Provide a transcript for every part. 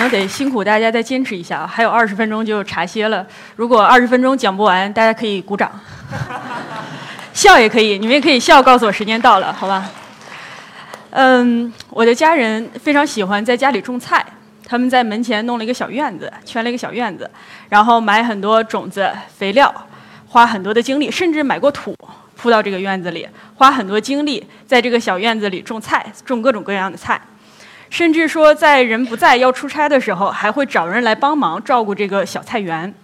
可能得辛苦大家再坚持一下，还有二十分钟就茶歇了。如果二十分钟讲不完，大家可以鼓掌，笑也可以，你们也可以笑，告诉我时间到了，好吧？嗯，我的家人非常喜欢在家里种菜，他们在门前弄了一个小院子，圈了一个小院子，然后买很多种子、肥料，花很多的精力，甚至买过土铺到这个院子里，花很多精力在这个小院子里种菜，种各种各样的菜。甚至说，在人不在要出差的时候，还会找人来帮忙照顾这个小菜园。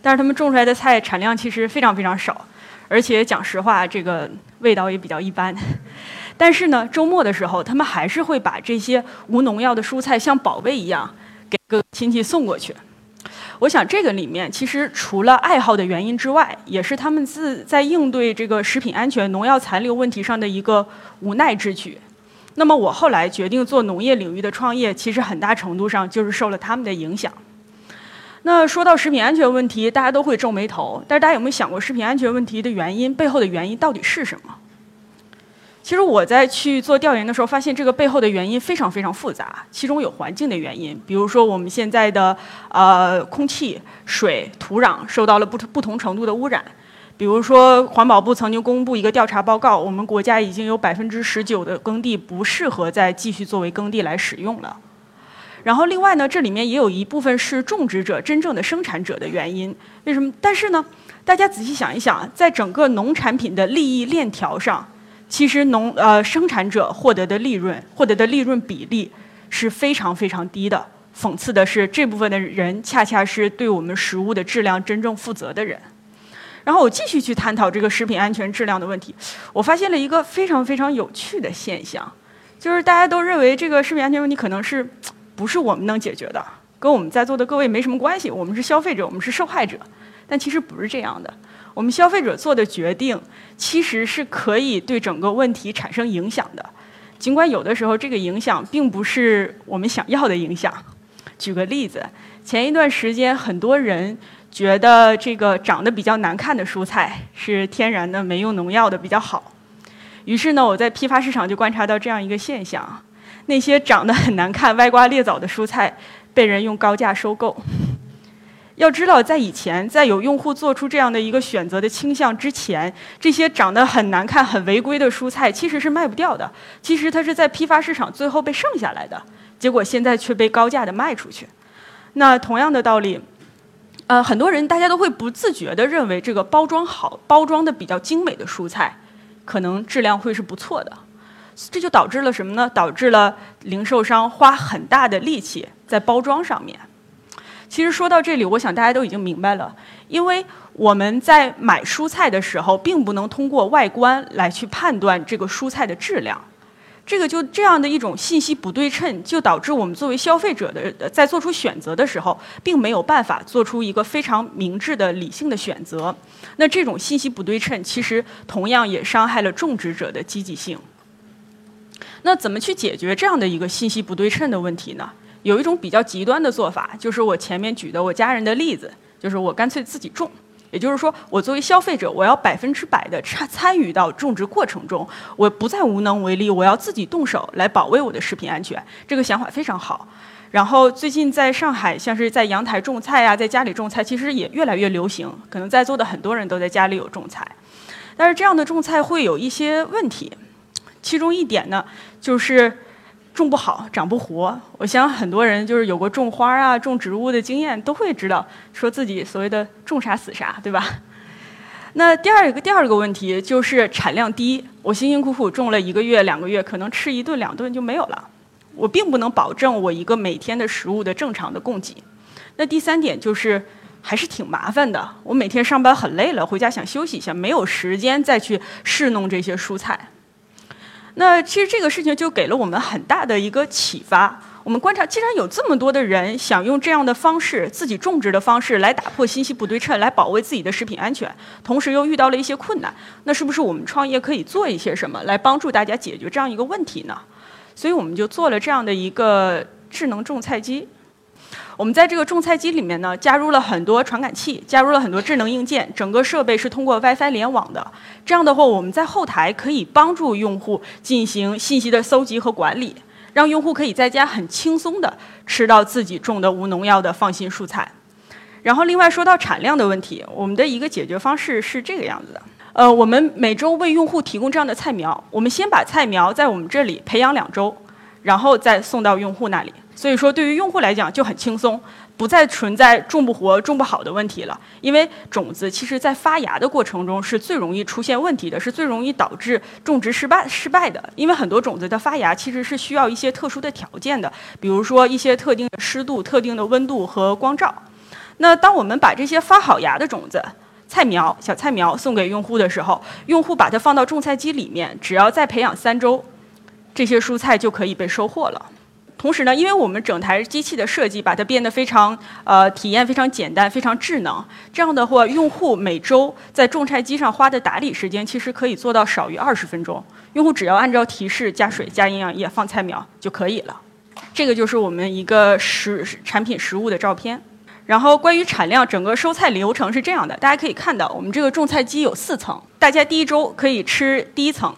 但是他们种出来的菜产量其实非常非常少，而且讲实话，这个味道也比较一般。但是呢，周末的时候，他们还是会把这些无农药的蔬菜像宝贝一样给各个亲戚送过去。我想，这个里面其实除了爱好的原因之外，也是他们自在应对这个食品安全、农药残留问题上的一个无奈之举。那么我后来决定做农业领域的创业，其实很大程度上就是受了他们的影响。那说到食品安全问题，大家都会皱眉头，但是大家有没有想过食品安全问题的原因背后的原因到底是什么？其实我在去做调研的时候，发现这个背后的原因非常非常复杂，其中有环境的原因，比如说我们现在的呃空气、水、土壤受到了不不同程度的污染。比如说，环保部曾经公布一个调查报告，我们国家已经有百分之十九的耕地不适合再继续作为耕地来使用了。然后，另外呢，这里面也有一部分是种植者真正的生产者的原因。为什么？但是呢，大家仔细想一想，在整个农产品的利益链条上，其实农呃生产者获得的利润、获得的利润比例是非常非常低的。讽刺的是，这部分的人恰恰是对我们食物的质量真正负责的人。然后我继续去探讨这个食品安全质量的问题，我发现了一个非常非常有趣的现象，就是大家都认为这个食品安全问题可能是 不是我们能解决的，跟我们在座的各位没什么关系，我们是消费者，我们是受害者。但其实不是这样的，我们消费者做的决定其实是可以对整个问题产生影响的，尽管有的时候这个影响并不是我们想要的影响。举个例子，前一段时间很多人。觉得这个长得比较难看的蔬菜是天然的、没用农药的比较好。于是呢，我在批发市场就观察到这样一个现象：那些长得很难看、歪瓜裂枣的蔬菜被人用高价收购。要知道，在以前，在有用户做出这样的一个选择的倾向之前，这些长得很难看、很违规的蔬菜其实是卖不掉的。其实它是在批发市场最后被剩下来的，结果现在却被高价的卖出去。那同样的道理。呃，很多人大家都会不自觉地认为这个包装好、包装的比较精美的蔬菜，可能质量会是不错的，这就导致了什么呢？导致了零售商花很大的力气在包装上面。其实说到这里，我想大家都已经明白了，因为我们在买蔬菜的时候，并不能通过外观来去判断这个蔬菜的质量。这个就这样的一种信息不对称，就导致我们作为消费者的在做出选择的时候，并没有办法做出一个非常明智的理性的选择。那这种信息不对称，其实同样也伤害了种植者的积极性。那怎么去解决这样的一个信息不对称的问题呢？有一种比较极端的做法，就是我前面举的我家人的例子，就是我干脆自己种。也就是说，我作为消费者，我要百分之百的参参与到种植过程中，我不再无能为力，我要自己动手来保卫我的食品安全。这个想法非常好。然后最近在上海，像是在阳台种菜呀，在家里种菜，其实也越来越流行。可能在座的很多人都在家里有种菜，但是这样的种菜会有一些问题，其中一点呢，就是。种不好，长不活。我想很多人就是有过种花啊、种植物的经验，都会知道，说自己所谓的种啥死啥，对吧？那第二个第二个问题就是产量低，我辛辛苦苦种了一个月、两个月，可能吃一顿两顿就没有了，我并不能保证我一个每天的食物的正常的供给。那第三点就是还是挺麻烦的，我每天上班很累了，回家想休息一下，没有时间再去侍弄这些蔬菜。那其实这个事情就给了我们很大的一个启发。我们观察，既然有这么多的人想用这样的方式，自己种植的方式来打破信息不对称，来保卫自己的食品安全，同时又遇到了一些困难，那是不是我们创业可以做一些什么来帮助大家解决这样一个问题呢？所以我们就做了这样的一个智能种菜机。我们在这个种菜机里面呢，加入了很多传感器，加入了很多智能硬件，整个设备是通过 WiFi 联网的。这样的话，我们在后台可以帮助用户进行信息的搜集和管理，让用户可以在家很轻松的吃到自己种的无农药的放心蔬菜。然后另外说到产量的问题，我们的一个解决方式是这个样子的。呃，我们每周为用户提供这样的菜苗，我们先把菜苗在我们这里培养两周，然后再送到用户那里。所以说，对于用户来讲就很轻松，不再存在种不活、种不好的问题了。因为种子其实在发芽的过程中是最容易出现问题的，是最容易导致种植失败失败的。因为很多种子的发芽其实是需要一些特殊的条件的，比如说一些特定的湿度、特定的温度和光照。那当我们把这些发好芽的种子，菜苗、小菜苗送给用户的时候，用户把它放到种菜机里面，只要再培养三周，这些蔬菜就可以被收获了。同时呢，因为我们整台机器的设计，把它变得非常呃体验非常简单、非常智能。这样的话，用户每周在种菜机上花的打理时间，其实可以做到少于二十分钟。用户只要按照提示加水、加营养液、放菜苗就可以了。这个就是我们一个实产品实物的照片。然后关于产量，整个收菜流程是这样的，大家可以看到，我们这个种菜机有四层，大家第一周可以吃第一层，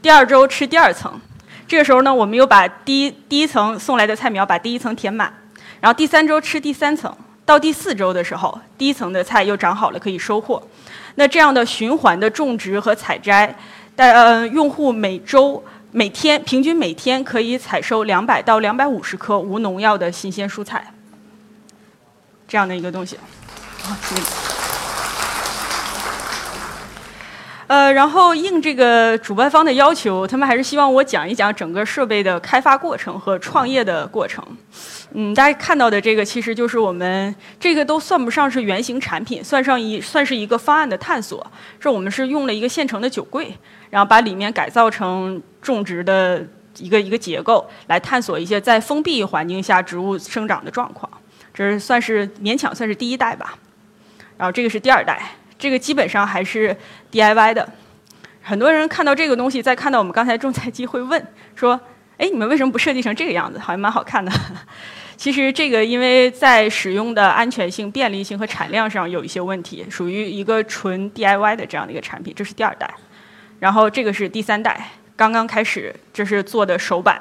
第二周吃第二层，这个时候呢，我们又把第一第一层送来的菜苗把第一层填满，然后第三周吃第三层，到第四周的时候，第一层的菜又长好了可以收获，那这样的循环的种植和采摘，但呃用户每周每天平均每天可以采收两百到两百五十颗无农药的新鲜蔬菜。这样的一个东西，呃，然后应这个主办方的要求，他们还是希望我讲一讲整个设备的开发过程和创业的过程。嗯，大家看到的这个其实就是我们这个都算不上是原型产品，算上一算是一个方案的探索。这我们是用了一个现成的酒柜，然后把里面改造成种植的一个一个结构，来探索一些在封闭环境下植物生长的状况。这是算是勉强算是第一代吧，然后这个是第二代，这个基本上还是 DIY 的。很多人看到这个东西，再看到我们刚才种菜机，会问说：“哎，你们为什么不设计成这个样子？好像蛮好看的。”其实这个因为在使用的安全性、便利性和产量上有一些问题，属于一个纯 DIY 的这样的一个产品。这是第二代，然后这个是第三代，刚刚开始，这是做的首版。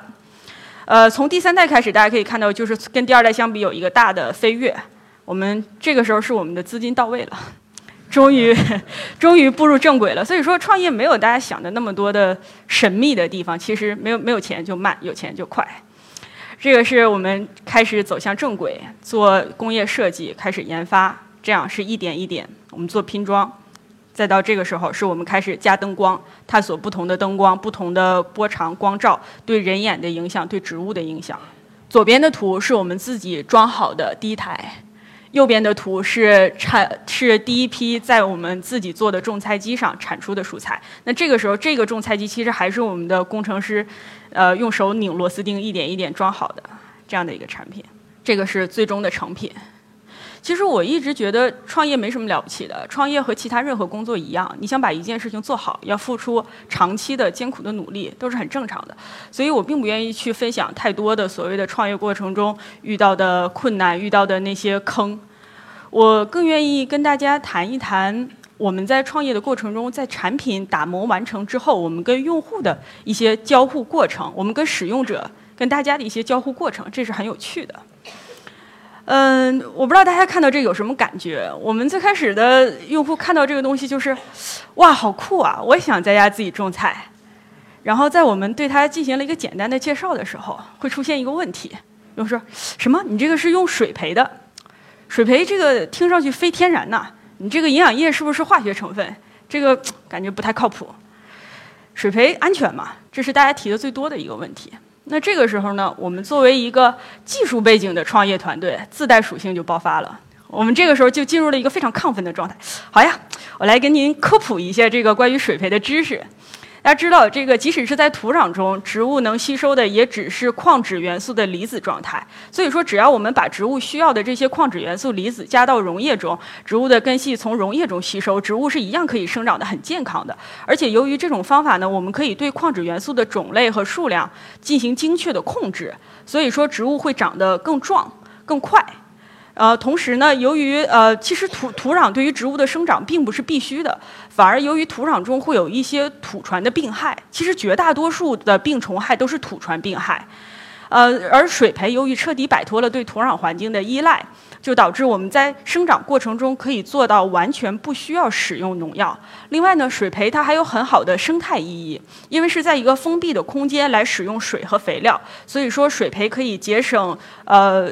呃，从第三代开始，大家可以看到，就是跟第二代相比有一个大的飞跃。我们这个时候是我们的资金到位了，终于，终于步入正轨了。所以说，创业没有大家想的那么多的神秘的地方，其实没有没有钱就慢，有钱就快。这个是我们开始走向正轨，做工业设计，开始研发，这样是一点一点，我们做拼装。再到这个时候，是我们开始加灯光，探索不同的灯光、不同的波长、光照对人眼的影响、对植物的影响。左边的图是我们自己装好的第一台，右边的图是产是第一批在我们自己做的种菜机上产出的蔬菜。那这个时候，这个种菜机其实还是我们的工程师，呃，用手拧螺丝钉一点一点装好的这样的一个产品。这个是最终的成品。其实我一直觉得创业没什么了不起的，创业和其他任何工作一样，你想把一件事情做好，要付出长期的艰苦的努力，都是很正常的。所以我并不愿意去分享太多的所谓的创业过程中遇到的困难、遇到的那些坑。我更愿意跟大家谈一谈我们在创业的过程中，在产品打磨完成之后，我们跟用户的一些交互过程，我们跟使用者、跟大家的一些交互过程，这是很有趣的。嗯，我不知道大家看到这有什么感觉。我们最开始的用户看到这个东西就是，哇，好酷啊！我也想在家自己种菜。然后在我们对它进行了一个简单的介绍的时候，会出现一个问题，用户说什么？你这个是用水培的？水培这个听上去非天然呐，你这个营养液是不是化学成分？这个感觉不太靠谱。水培安全吗？这是大家提的最多的一个问题。那这个时候呢，我们作为一个技术背景的创业团队，自带属性就爆发了。我们这个时候就进入了一个非常亢奋的状态。好呀，我来跟您科普一下这个关于水培的知识。大家知道，这个即使是在土壤中，植物能吸收的也只是矿质元素的离子状态。所以说，只要我们把植物需要的这些矿质元素离子加到溶液中，植物的根系从溶液中吸收，植物是一样可以生长的很健康的。而且，由于这种方法呢，我们可以对矿质元素的种类和数量进行精确的控制，所以说植物会长得更壮、更快。呃，同时呢，由于呃，其实土土壤对于植物的生长并不是必须的，反而由于土壤中会有一些土传的病害，其实绝大多数的病虫害都是土传病害。呃，而水培由于彻底摆脱了对土壤环境的依赖，就导致我们在生长过程中可以做到完全不需要使用农药。另外呢，水培它还有很好的生态意义，因为是在一个封闭的空间来使用水和肥料，所以说水培可以节省呃，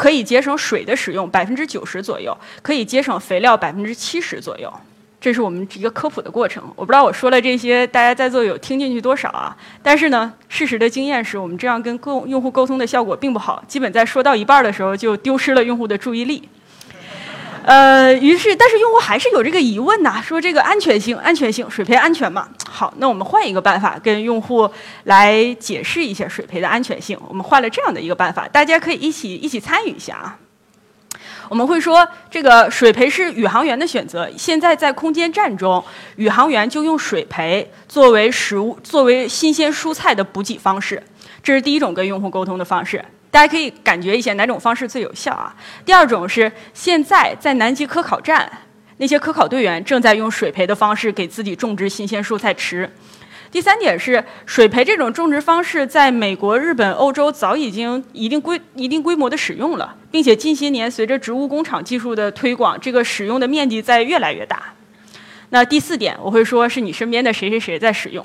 可以节省水的使用百分之九十左右，可以节省肥料百分之七十左右。这是我们一个科普的过程，我不知道我说了这些，大家在座有听进去多少啊？但是呢，事实的经验是我们这样跟用户沟通的效果并不好，基本在说到一半的时候就丢失了用户的注意力。呃，于是，但是用户还是有这个疑问呐，说这个安全性，安全性，水培安全吗？好，那我们换一个办法跟用户来解释一下水培的安全性。我们换了这样的一个办法，大家可以一起一起参与一下啊。我们会说，这个水培是宇航员的选择。现在在空间站中，宇航员就用水培作为食物、作为新鲜蔬菜的补给方式。这是第一种跟用户沟通的方式，大家可以感觉一下哪种方式最有效啊？第二种是现在在南极科考站，那些科考队员正在用水培的方式给自己种植新鲜蔬菜吃。第三点是，水培这种种植方式在美国、日本、欧洲早已经一定规一定规模的使用了，并且近些年随着植物工厂技术的推广，这个使用的面积在越来越大。那第四点，我会说是你身边的谁谁谁在使用。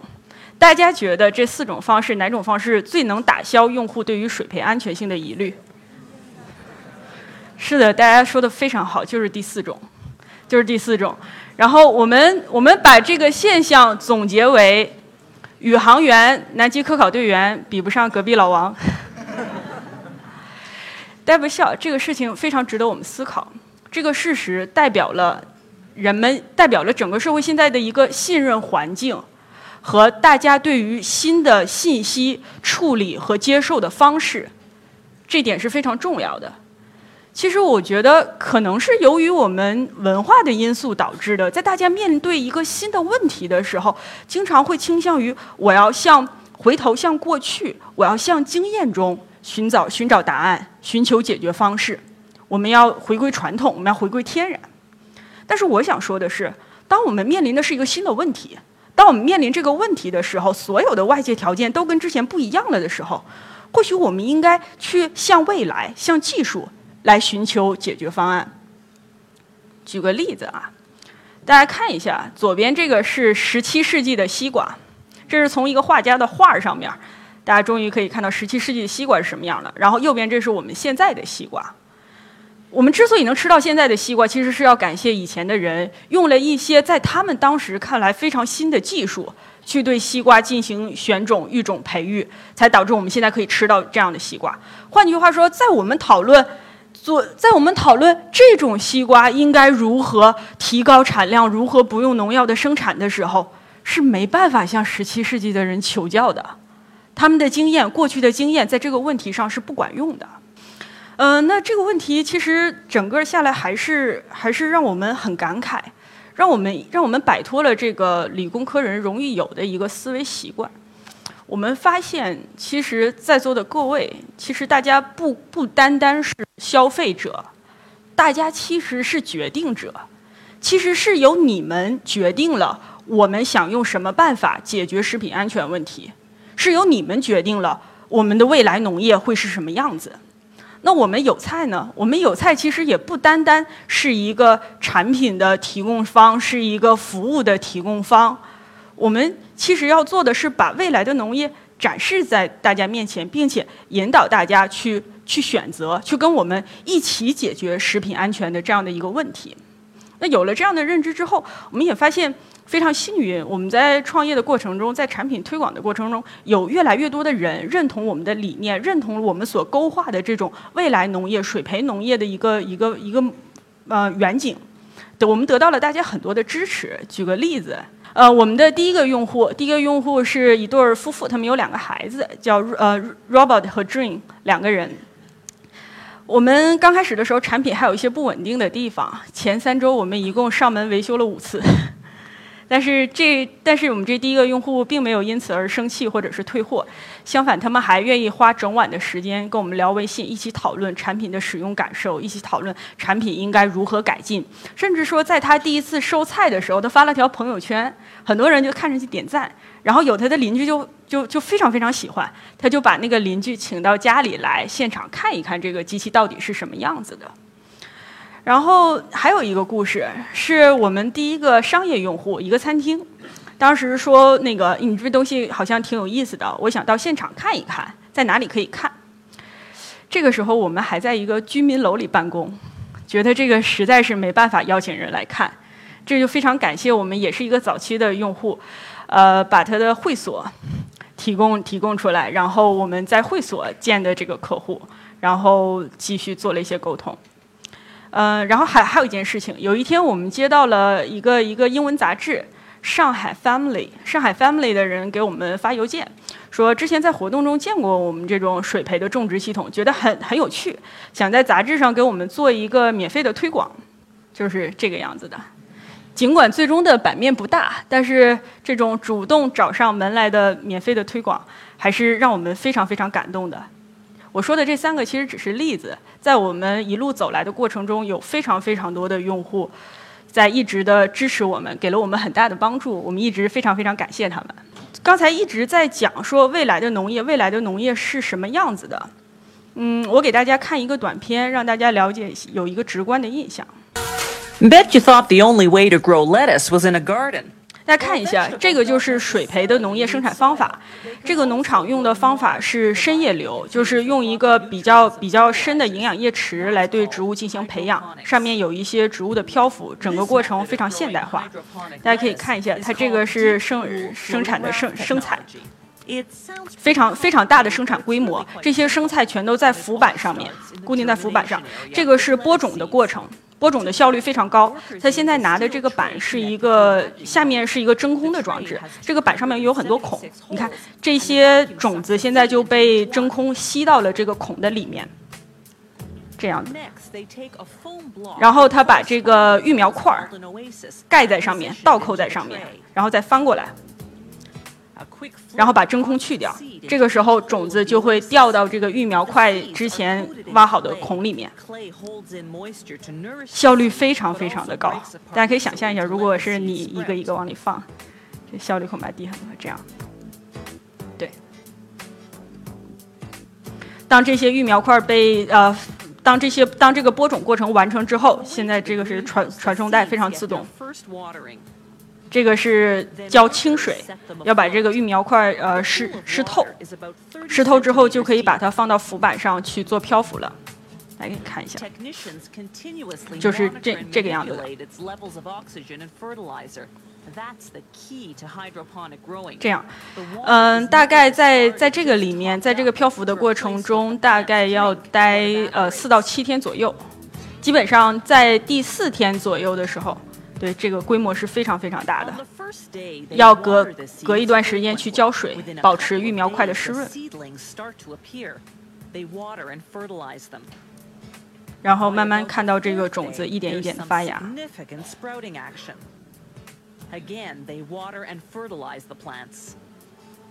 大家觉得这四种方式哪种方式最能打消用户对于水培安全性的疑虑？是的，大家说的非常好，就是第四种，就是第四种。然后我们我们把这个现象总结为。宇航员、南极科考队员比不上隔壁老王。戴不笑，这个事情非常值得我们思考。这个事实代表了人们，代表了整个社会现在的一个信任环境和大家对于新的信息处理和接受的方式，这点是非常重要的。其实我觉得可能是由于我们文化的因素导致的，在大家面对一个新的问题的时候，经常会倾向于我要向回头向过去，我要向经验中寻找寻找答案，寻求解决方式。我们要回归传统，我们要回归天然。但是我想说的是，当我们面临的是一个新的问题，当我们面临这个问题的时候，所有的外界条件都跟之前不一样了的时候，或许我们应该去向未来，向技术。来寻求解决方案。举个例子啊，大家看一下，左边这个是十七世纪的西瓜，这是从一个画家的画上面，大家终于可以看到十七世纪的西瓜是什么样了。然后右边这是我们现在的西瓜。我们之所以能吃到现在的西瓜，其实是要感谢以前的人用了一些在他们当时看来非常新的技术，去对西瓜进行选种、育种、培育，才导致我们现在可以吃到这样的西瓜。换句话说，在我们讨论。做在我们讨论这种西瓜应该如何提高产量、如何不用农药的生产的时候，是没办法向十七世纪的人求教的，他们的经验、过去的经验在这个问题上是不管用的。嗯，那这个问题其实整个下来还是还是让我们很感慨，让我们让我们摆脱了这个理工科人容易有的一个思维习惯。我们发现，其实在座的各位，其实大家不不单单是消费者，大家其实是决定者，其实是由你们决定了我们想用什么办法解决食品安全问题，是由你们决定了我们的未来农业会是什么样子。那我们有菜呢？我们有菜其实也不单单是一个产品的提供方，是一个服务的提供方。我们其实要做的是把未来的农业展示在大家面前，并且引导大家去去选择，去跟我们一起解决食品安全的这样的一个问题。那有了这样的认知之后，我们也发现非常幸运，我们在创业的过程中，在产品推广的过程中，有越来越多的人认同我们的理念，认同我们所勾画的这种未来农业、水培农业的一个一个一个呃远景。我们得到了大家很多的支持。举个例子。呃，我们的第一个用户，第一个用户是一对夫妇，他们有两个孩子，叫呃 Robert 和 Dream 两个人。我们刚开始的时候，产品还有一些不稳定的地方，前三周我们一共上门维修了五次。但是这，但是我们这第一个用户并没有因此而生气或者是退货，相反，他们还愿意花整晚的时间跟我们聊微信，一起讨论产品的使用感受，一起讨论产品应该如何改进，甚至说在他第一次收菜的时候，他发了条朋友圈，很多人就看上去点赞，然后有他的邻居就就就非常非常喜欢，他就把那个邻居请到家里来现场看一看这个机器到底是什么样子的。然后还有一个故事，是我们第一个商业用户，一个餐厅。当时说那个你这东西好像挺有意思的，我想到现场看一看，在哪里可以看。这个时候我们还在一个居民楼里办公，觉得这个实在是没办法邀请人来看，这就非常感谢我们也是一个早期的用户，呃，把他的会所提供提供出来，然后我们在会所见的这个客户，然后继续做了一些沟通。呃，然后还还有一件事情，有一天我们接到了一个一个英文杂志《上海 Family》，上海 Family 的人给我们发邮件，说之前在活动中见过我们这种水培的种植系统，觉得很很有趣，想在杂志上给我们做一个免费的推广，就是这个样子的。尽管最终的版面不大，但是这种主动找上门来的免费的推广，还是让我们非常非常感动的。我说的这三个其实只是例子，在我们一路走来的过程中，有非常非常多的用户在一直的支持我们，给了我们很大的帮助，我们一直非常非常感谢他们。刚才一直在讲说未来的农业，未来的农业是什么样子的？嗯，我给大家看一个短片，让大家了解有一个直观的印象。Bet you thought the only way to grow lettuce was in a garden. 大家看一下，这个就是水培的农业生产方法。这个农场用的方法是深叶流，就是用一个比较比较深的营养液池来对植物进行培养，上面有一些植物的漂浮，整个过程非常现代化。大家可以看一下，它这个是生生产的生生菜，非常非常大的生产规模。这些生菜全都在浮板上面，固定在浮板上。这个是播种的过程。播种的效率非常高。他现在拿的这个板是一个，下面是一个真空的装置，这个板上面有很多孔。你看，这些种子现在就被真空吸到了这个孔的里面，这样子。然后他把这个育苗块盖在上面，倒扣在上面，然后再翻过来。然后把真空去掉，这个时候种子就会掉到这个育苗块之前挖好的孔里面，效率非常非常的高。大家可以想象一下，如果是你一个一个往里放，这效率恐怕低很多。这样，对。当这些育苗块被呃，当这些当这个播种过程完成之后，现在这个是传传送带非常自动。这个是浇清水，要把这个育苗块呃湿湿透，湿透之后就可以把它放到浮板上去做漂浮了。来给你看一下，就是这这个样子的。这样，嗯，大概在在这个里面，在这个漂浮的过程中，大概要待呃四到七天左右。基本上在第四天左右的时候。对，这个规模是非常非常大的，要隔隔一段时间去浇水，保持育苗块的湿润，然后慢慢看到这个种子一点一点的发芽。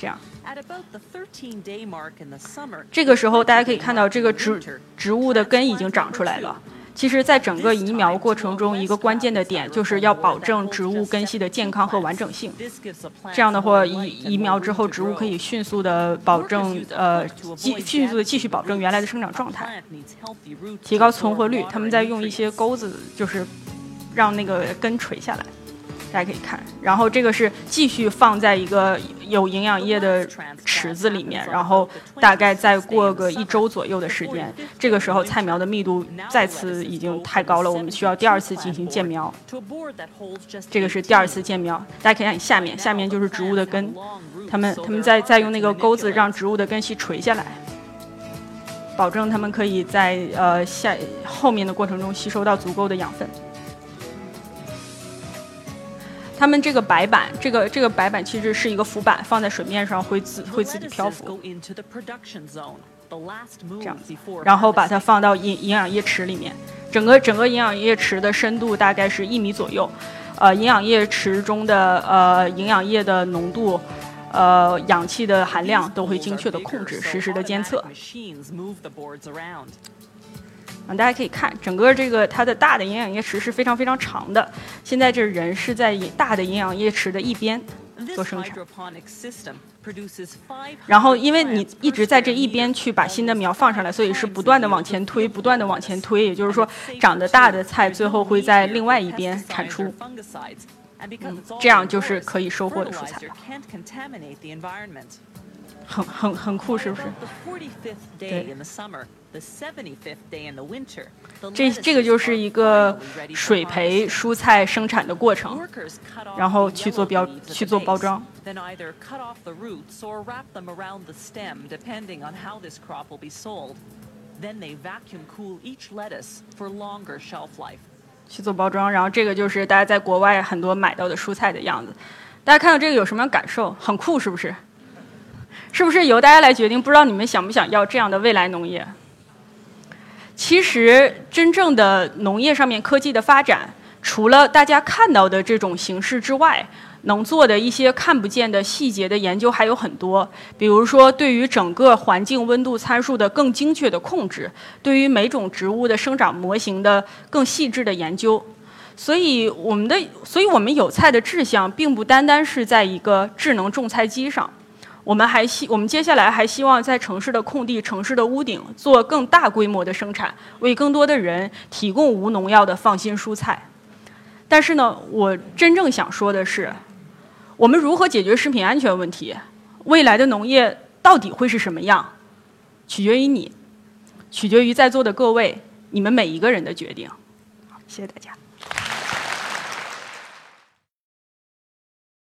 这样，这个时候大家可以看到，这个植植物的根已经长出来了。其实，在整个移苗过程中，一个关键的点就是要保证植物根系的健康和完整性。这样的话，移移苗之后，植物可以迅速的保证呃，继迅速的继续保证原来的生长状态，提高存活率。他们在用一些钩子，就是让那个根垂下来。大家可以看。然后这个是继续放在一个有营养液的池子里面，然后大概再过个一周左右的时间，这个时候菜苗的密度再次已经太高了，我们需要第二次进行建苗。这个是第二次建苗，大家可以看下面，下面就是植物的根，他们他们在在用那个钩子让植物的根系垂下来，保证它们可以在呃下后面的过程中吸收到足够的养分。他们这个白板，这个这个白板其实是一个浮板，放在水面上会自会自己漂浮。这样，然后把它放到营营养液池里面，整个整个营养液池的深度大概是一米左右，呃，营养液池中的呃营养液的浓度，呃，氧气的含量都会精确的控制，实时的监测。大家可以看，整个这个它的大的营养液池是非常非常长的。现在这人是在大的营养液池的一边做生产，然后因为你一直在这一边去把新的苗放上来，所以是不断的往前推，不断的往前推。也就是说，长得大的菜最后会在另外一边产出，这样就是可以收获的蔬菜了。很很很酷，是不是？对。这这个就是一个水培蔬菜生产的过程，然后去做标去做包装。去做包装，然后这个就是大家在国外很多买到的蔬菜的样子。大家看到这个有什么感受？很酷，是不是？是不是由大家来决定？不知道你们想不想要这样的未来农业？其实，真正的农业上面科技的发展，除了大家看到的这种形式之外，能做的一些看不见的细节的研究还有很多。比如说，对于整个环境温度参数的更精确的控制，对于每种植物的生长模型的更细致的研究。所以，我们的，所以我们有菜的志向，并不单单是在一个智能种菜机上。我们还希，我们接下来还希望在城市的空地、城市的屋顶做更大规模的生产，为更多的人提供无农药的放心蔬菜。但是呢，我真正想说的是，我们如何解决食品安全问题？未来的农业到底会是什么样？取决于你，取决于在座的各位，你们每一个人的决定。好，谢谢大家。